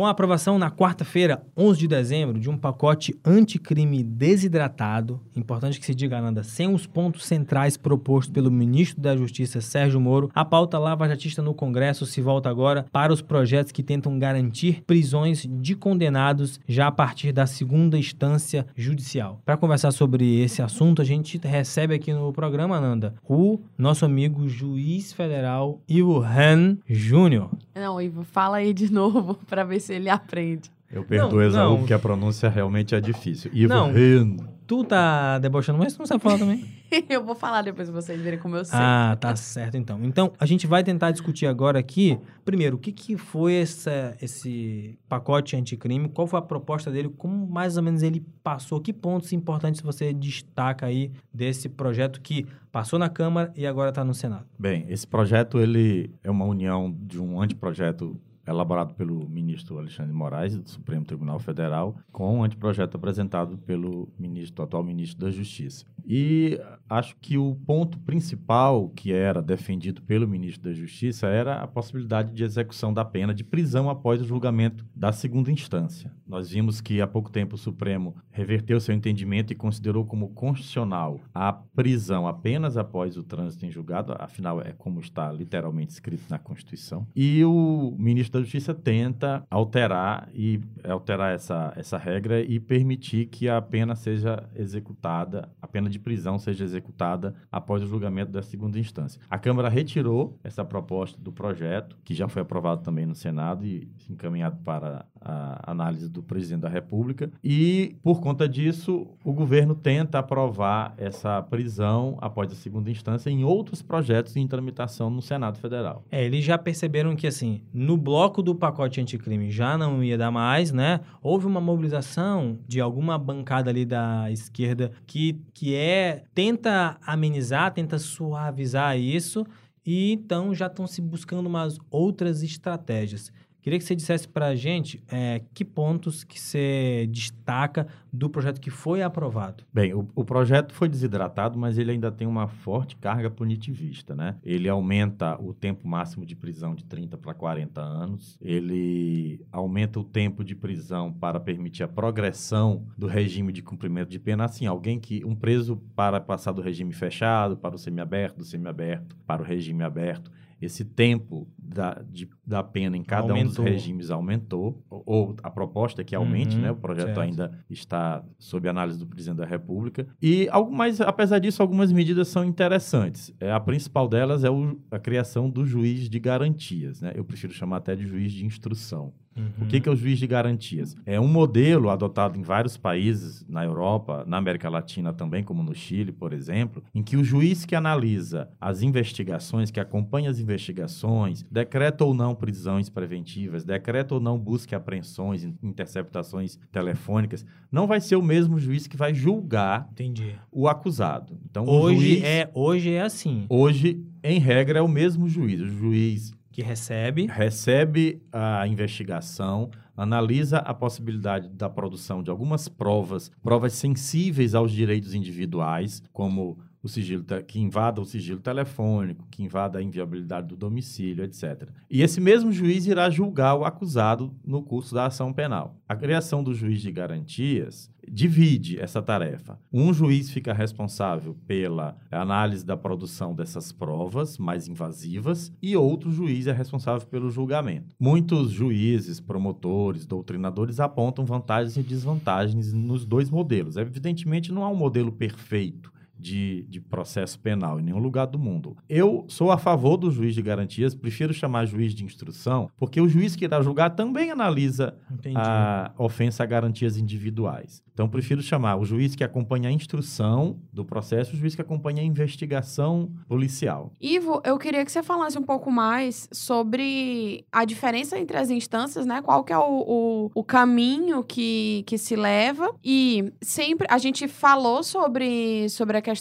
Com a aprovação na quarta-feira, 11 de dezembro, de um pacote anticrime desidratado, importante que se diga, Ananda, sem os pontos centrais propostos pelo ministro da Justiça, Sérgio Moro, a pauta lava-jatista no Congresso se volta agora para os projetos que tentam garantir prisões de condenados já a partir da segunda instância judicial. Para conversar sobre esse assunto, a gente recebe aqui no programa, Ananda, o nosso amigo juiz federal Ivo Han Júnior. Não, Ivo, fala aí de novo pra ver se ele aprende. Eu perdoo Não, Esaú, não. porque a pronúncia realmente é difícil. Ivo Não. Ren. Tu tá debochando, mas tu não sabe falar também. Eu vou falar depois pra vocês verem como eu sei. Ah, tá certo então. Então, a gente vai tentar discutir agora aqui, primeiro, o que, que foi essa, esse pacote anticrime, qual foi a proposta dele, como mais ou menos ele passou, que pontos importantes você destaca aí desse projeto que passou na Câmara e agora está no Senado. Bem, esse projeto ele é uma união de um anteprojeto elaborado pelo ministro Alexandre Moraes, do Supremo Tribunal Federal, com um anteprojeto apresentado pelo ministro, atual ministro da Justiça. E acho que o ponto principal que era defendido pelo ministro da Justiça era a possibilidade de execução da pena de prisão após o julgamento da segunda instância. Nós vimos que há pouco tempo o Supremo reverteu seu entendimento e considerou como constitucional a prisão apenas após o trânsito em julgado, afinal é como está literalmente escrito na Constituição. E o ministro da Justiça tenta alterar e alterar essa, essa regra e permitir que a pena seja executada, a pena de prisão seja executada após o julgamento da segunda instância. A Câmara retirou essa proposta do projeto, que já foi aprovado também no Senado e encaminhado para a análise do presidente da República. E, por conta disso, o governo tenta aprovar essa prisão após a segunda instância em outros projetos em tramitação no Senado Federal. É, eles já perceberam que, assim, no bloco do pacote anticrime já não ia dar mais, né? Houve uma mobilização de alguma bancada ali da esquerda que, que é, tenta amenizar, tenta suavizar isso, e então já estão se buscando umas outras estratégias. Queria que você dissesse para a gente é, que pontos que você destaca do projeto que foi aprovado. Bem, o, o projeto foi desidratado, mas ele ainda tem uma forte carga punitivista, né? Ele aumenta o tempo máximo de prisão de 30 para 40 anos, ele aumenta o tempo de prisão para permitir a progressão do regime de cumprimento de pena. Assim, alguém que, um preso para passar do regime fechado para o semiaberto, do semiaberto para o regime aberto, esse tempo da, de, da pena em cada um Aumentou. dos regimes aumentou, ou, ou a proposta é que aumente, Uhum, né? O projeto certo. ainda está sob análise do presidente da República. E, mais, apesar disso, algumas medidas são interessantes. É, a principal delas é o- a criação do juiz de garantias, né? Eu prefiro chamar até de juiz de instrução. O que, que é o juiz de garantias? É um modelo adotado em vários países, na Europa, na América Latina também, como no Chile, por exemplo, em que o juiz que analisa as investigações, que acompanha as investigações, decreta ou não prisões preventivas, decreta ou não busca apreensões, in- interceptações telefônicas, não vai ser o mesmo juiz que vai julgar Entendi. o acusado. Então, Hoje juiz, é, hoje é assim. hoje, em regra, é o mesmo juiz. O juiz Que recebe. recebe a investigação, analisa a possibilidade da produção de algumas provas, provas sensíveis aos direitos individuais, como o sigilo que invada o sigilo telefônico, que invada a inviabilidade do domicílio, etc. E esse mesmo juiz irá julgar o acusado no curso da ação penal. A criação do juiz de garantias divide essa tarefa. Um juiz fica responsável pela análise da produção dessas provas mais invasivas e outro juiz é responsável pelo julgamento. Muitos juízes, promotores, doutrinadores apontam vantagens e desvantagens nos dois modelos. Evidentemente, não há um modelo perfeito de, de processo penal em nenhum lugar do mundo. Eu sou a favor do juiz de garantias, prefiro chamar juiz de instrução, porque o juiz que irá julgar também analisa Entendi. a ofensa a garantias individuais. Então, prefiro chamar o juiz que acompanha a instrução do processo, o juiz que acompanha a investigação policial. Ivo, eu queria que você falasse um pouco mais sobre a diferença entre as instâncias, né? Qual que é o, o, o caminho que, que se leva. E sempre a gente falou sobre, sobre a questão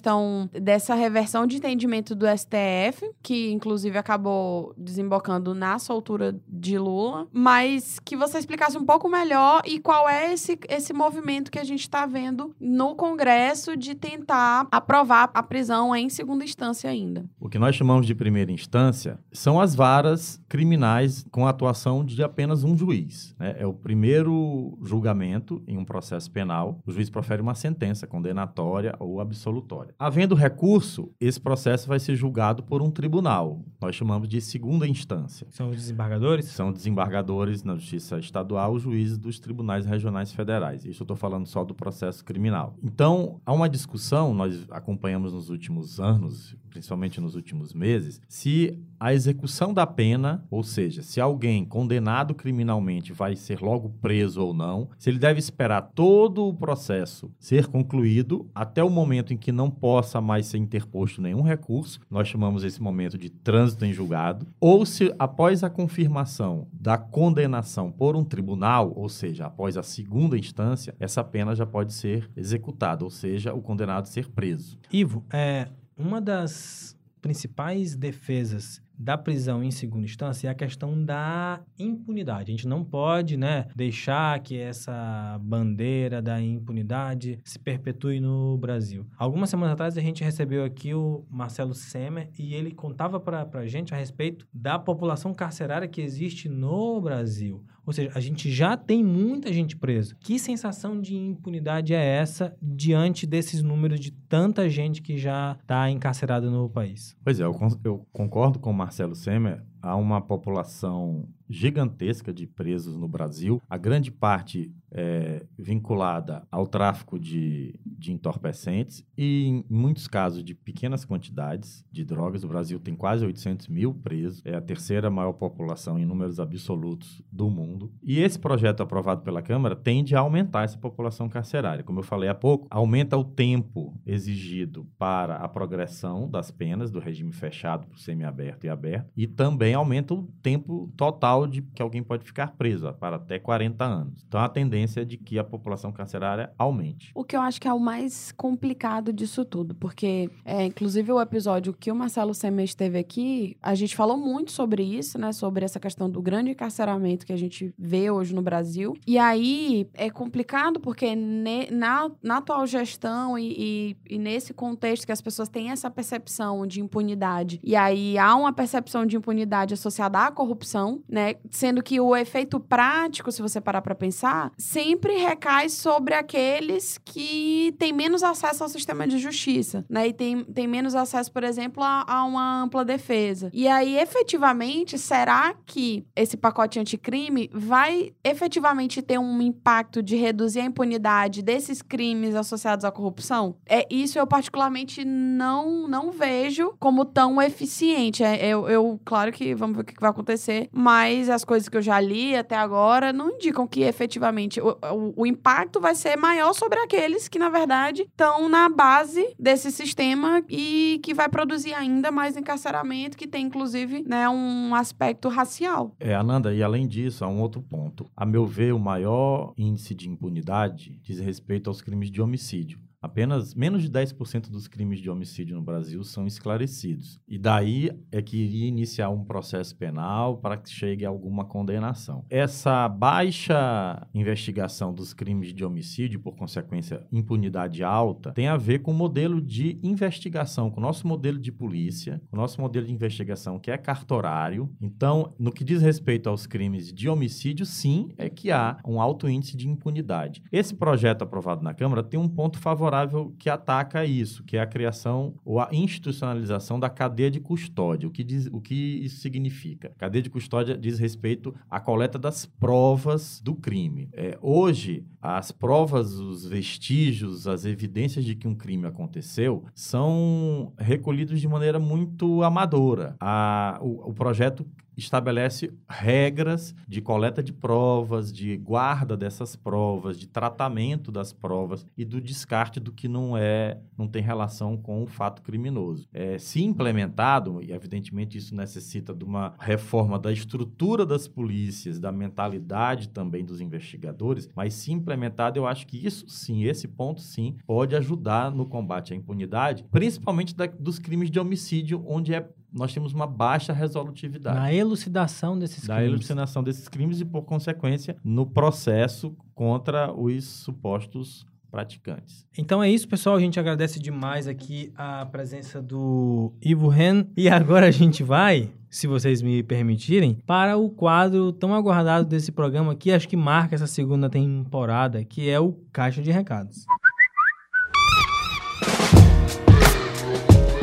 dessa reversão de entendimento do STF, que inclusive acabou desembocando na soltura de Lula, mas que você explicasse um pouco melhor e qual é esse, esse movimento que a gente está vendo no Congresso de tentar aprovar a prisão em segunda instância ainda. O que nós chamamos de primeira instância são as varas criminais com atuação de apenas um juiz. né? É o primeiro julgamento em um processo penal. O juiz profere uma sentença condenatória ou absolutória. Havendo recurso, esse processo vai ser julgado por um tribunal. Nós chamamos de segunda instância. São os desembargadores? São desembargadores na Justiça Estadual, juízes dos tribunais regionais federais. Isso eu estou falando só do processo criminal. Então, há uma discussão, nós acompanhamos nos últimos anos, principalmente nos últimos meses, se a execução da pena, ou seja, se alguém condenado criminalmente vai ser logo preso ou não, se ele deve esperar todo o processo ser concluído até o momento em que não possa mais ser interposto nenhum recurso, nós chamamos esse momento de trânsito em julgado, ou se após a confirmação da condenação por um tribunal, ou seja, após a segunda instância, essa pena já pode ser executada, ou seja, o condenado ser preso. Ivo, é, uma das principais defesas da prisão em segunda instância é a questão da impunidade. A gente não pode, né, deixar que essa bandeira da impunidade se perpetue no Brasil. Algumas semanas atrás a gente recebeu aqui o Marcelo Semer e ele contava para a gente a respeito da população carcerária que existe no Brasil. Ou seja, a gente já tem muita gente presa. Que sensação de impunidade é essa diante desses números de tanta gente que já está encarcerada no país? Pois é, eu, eu concordo com o Marcelo Semer. Há uma população gigantesca de presos no Brasil, a grande parte é vinculada ao tráfico de, de entorpecentes e, em muitos casos, de pequenas quantidades de drogas. O Brasil tem quase 800 mil presos, é a terceira maior população em números absolutos do mundo. E esse projeto aprovado pela Câmara tende a aumentar essa população carcerária. Como eu falei há pouco, aumenta o tempo exigido para a progressão das penas do regime fechado para o semiaberto e aberto e também aumenta o tempo total de que alguém pode ficar preso, para até 40 anos. Então a tendência é de que a população carcerária aumente. O que eu acho que é o mais complicado disso tudo, porque, é, inclusive, o episódio que o Marcelo Semer esteve aqui, a gente falou muito sobre isso, né? Sobre essa questão do grande encarceramento que a gente vê hoje no Brasil. E aí é complicado porque ne- na, na atual gestão e, e- e nesse contexto que as pessoas têm essa percepção de impunidade, e aí há uma percepção de impunidade associada à corrupção, né? Sendo que o efeito prático, se você parar pra pensar, sempre recai sobre aqueles que têm menos acesso ao sistema de justiça, né? E tem, tem menos acesso, por exemplo, a, a uma ampla defesa. E aí, efetivamente, será que esse pacote anticrime vai efetivamente ter um impacto de reduzir a impunidade desses crimes associados à corrupção? É isso eu particularmente não não vejo como tão eficiente. É, eu, eu claro que vamos ver o que vai acontecer, mas as coisas que eu já li até agora não indicam que efetivamente o, o, impacto vai ser maior sobre aqueles que na verdade estão na base desse sistema e que vai produzir ainda mais encarceramento, que tem inclusive né, um aspecto racial. É, Ananda, e além disso, há um outro ponto. A meu ver, o maior índice de impunidade diz respeito aos crimes de homicídio. Apenas menos de 10% dos crimes de homicídio no Brasil são esclarecidos. E daí é que iria iniciar um processo penal para que chegue a alguma condenação. Essa baixa investigação dos crimes de homicídio, por consequência, impunidade alta, tem a ver com o modelo de investigação, com o nosso modelo de polícia, com o nosso modelo de investigação que é cartorário. Então, no que diz respeito aos crimes de homicídio, sim, é que há um alto índice de impunidade. Esse projeto aprovado na Câmara tem um ponto favorável que ataca isso, que é a criação ou a institucionalização da cadeia de custódia. O que, diz, o que isso significa? Cadeia de custódia diz respeito à coleta das provas do crime. É, hoje, as provas, os vestígios, as evidências de que um crime aconteceu são recolhidos de maneira muito amadora. A, o, o projeto estabelece regras de coleta de provas, de guarda dessas provas, de tratamento das provas e do descarte do que não é, não tem relação com o fato criminoso. É, se implementado, e evidentemente isso necessita de uma reforma da estrutura das polícias, da mentalidade também dos investigadores, mas se implementado, eu acho que isso sim, esse ponto sim, pode ajudar no combate à impunidade, principalmente da, dos crimes de homicídio, onde é nós temos uma baixa resolutividade. Na elucidação desses da crimes. elucidação desses crimes e, por consequência, no processo contra os supostos praticantes. Então é isso, pessoal. A gente agradece demais aqui a presença do Ivo Ren. E agora a gente vai, se vocês me permitirem, para o quadro tão aguardado desse programa que acho que marca essa segunda temporada, que é o Caixa de Recados.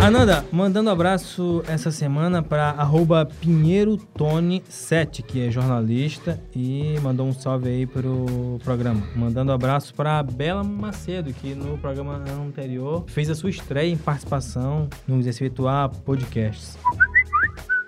Ananda, mandando abraço essa semana para PinheiroTone7, que é jornalista e mandou um salve aí pro programa. Mandando abraço para Bela Macedo, que no programa anterior fez a sua estreia em participação no Desvirtuar Podcasts.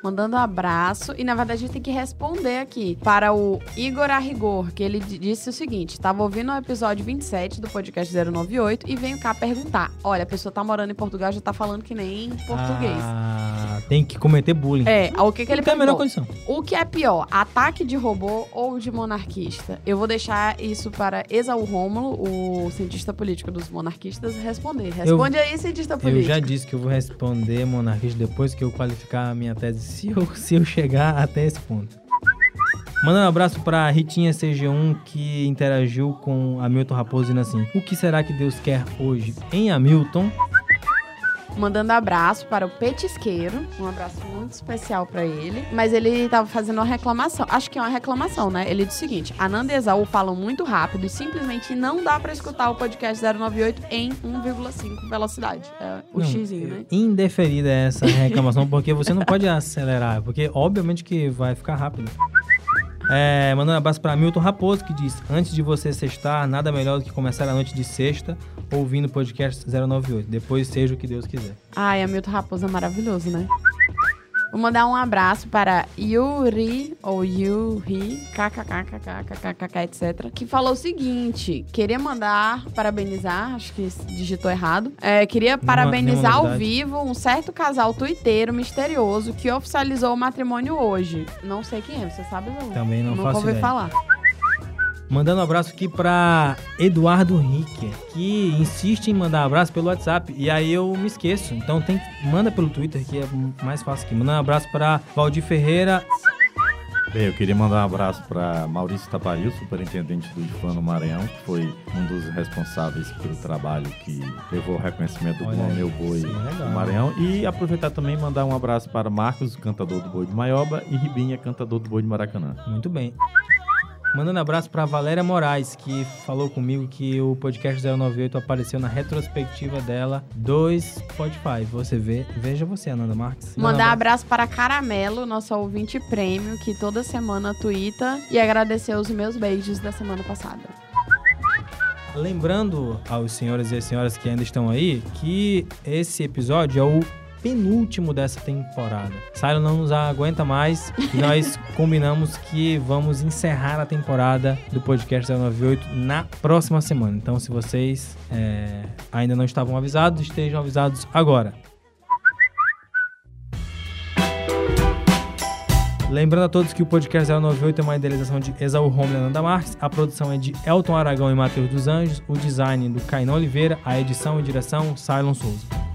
Mandando um abraço. E na verdade a gente tem que responder aqui para o Igor Arrigor, que ele disse o seguinte: estava ouvindo o episódio 27 do podcast 098 e venho cá perguntar: olha, a pessoa tá morando em Portugal já tá falando que nem português. Ah, tem que cometer bullying. É, o que, que ele tem a menor perguntou? condição. O que é pior, ataque de robô ou de monarquista? Eu vou deixar isso para Esaú Rômulo, o cientista político dos monarquistas, responder. Responde aí, cientista Eu político. já disse que eu vou responder monarquista depois que eu qualificar a minha tese, se eu, se eu chegar até esse ponto. Mandando um abraço pra Ritinha CG1 que interagiu com Hamilton Raposo dizendo assim: O que será que Deus quer hoje em Hamilton? Mandando abraço para o Petisqueiro. Um abraço muito especial para ele. Mas ele tava fazendo uma reclamação. Acho que é uma reclamação, né? Ele disse o seguinte: a Nanda e Esaú falam muito rápido e simplesmente não dá para escutar o podcast 098 em 1,5 velocidade. É o Não, xizinho, né? Indeferida essa reclamação, porque você não pode acelerar, porque obviamente que vai ficar rápido. É, mandando um abraço para Milton Raposo, que diz: Antes de você sextar, nada melhor do que começar a noite de sexta ouvindo o podcast 098. Depois seja o que Deus quiser. Ai, Hamilton Raposo é maravilhoso, né? Vou mandar um abraço para Yuri, ou Yuri, kkkkkkk, etc., que falou o seguinte: queria mandar parabenizar, acho que digitou errado, é, queria parabenizar ao vivo um certo casal tuiteiro misterioso que oficializou o matrimônio hoje. Não sei quem é, você sabe, não? Também não Nunca faço ouvi ideia. falar. Mandando um abraço aqui para Eduardo Ricker, que insiste em mandar abraço pelo WhatsApp. E aí eu me esqueço. Então tem manda pelo Twitter, que é mais fácil aqui. Mandando um abraço para Valdir Ferreira. Bem, eu queria mandar um abraço para Maurício Taparil, superintendente do IFAM no Maranhão, que foi um dos responsáveis pelo trabalho que levou ao reconhecimento do Olha Bom aí, Meu Boi no Maranhão. E aproveitar também e mandar um abraço para Marcos, cantador do Boi de Maioba, e Ribinha, cantador do Boi de Maracanã. Muito bem. Mandando abraço pra Valéria Moraes, que falou comigo que o podcast 098 apareceu na retrospectiva dela do Spotify. Você vê, veja você, Ananda Marques. Mandar abraço para Caramelo, nosso ouvinte prêmio, que toda semana twitta. E agradecer os meus beijos da semana passada. Lembrando aos senhores e senhoras que ainda estão aí que esse episódio é o penúltimo dessa temporada. Silo não nos aguenta mais e nós combinamos que vamos encerrar a temporada do podcast 098 na próxima semana. Então, se vocês é, ainda não estavam avisados, estejam avisados agora. Lembrando a todos que o podcast 098 é uma idealização de Exaú Romulo e Ananda Marques, a produção é de Elton Aragão e Matheus dos Anjos, o design do Cainão Oliveira, a edição e direção Silon Souza.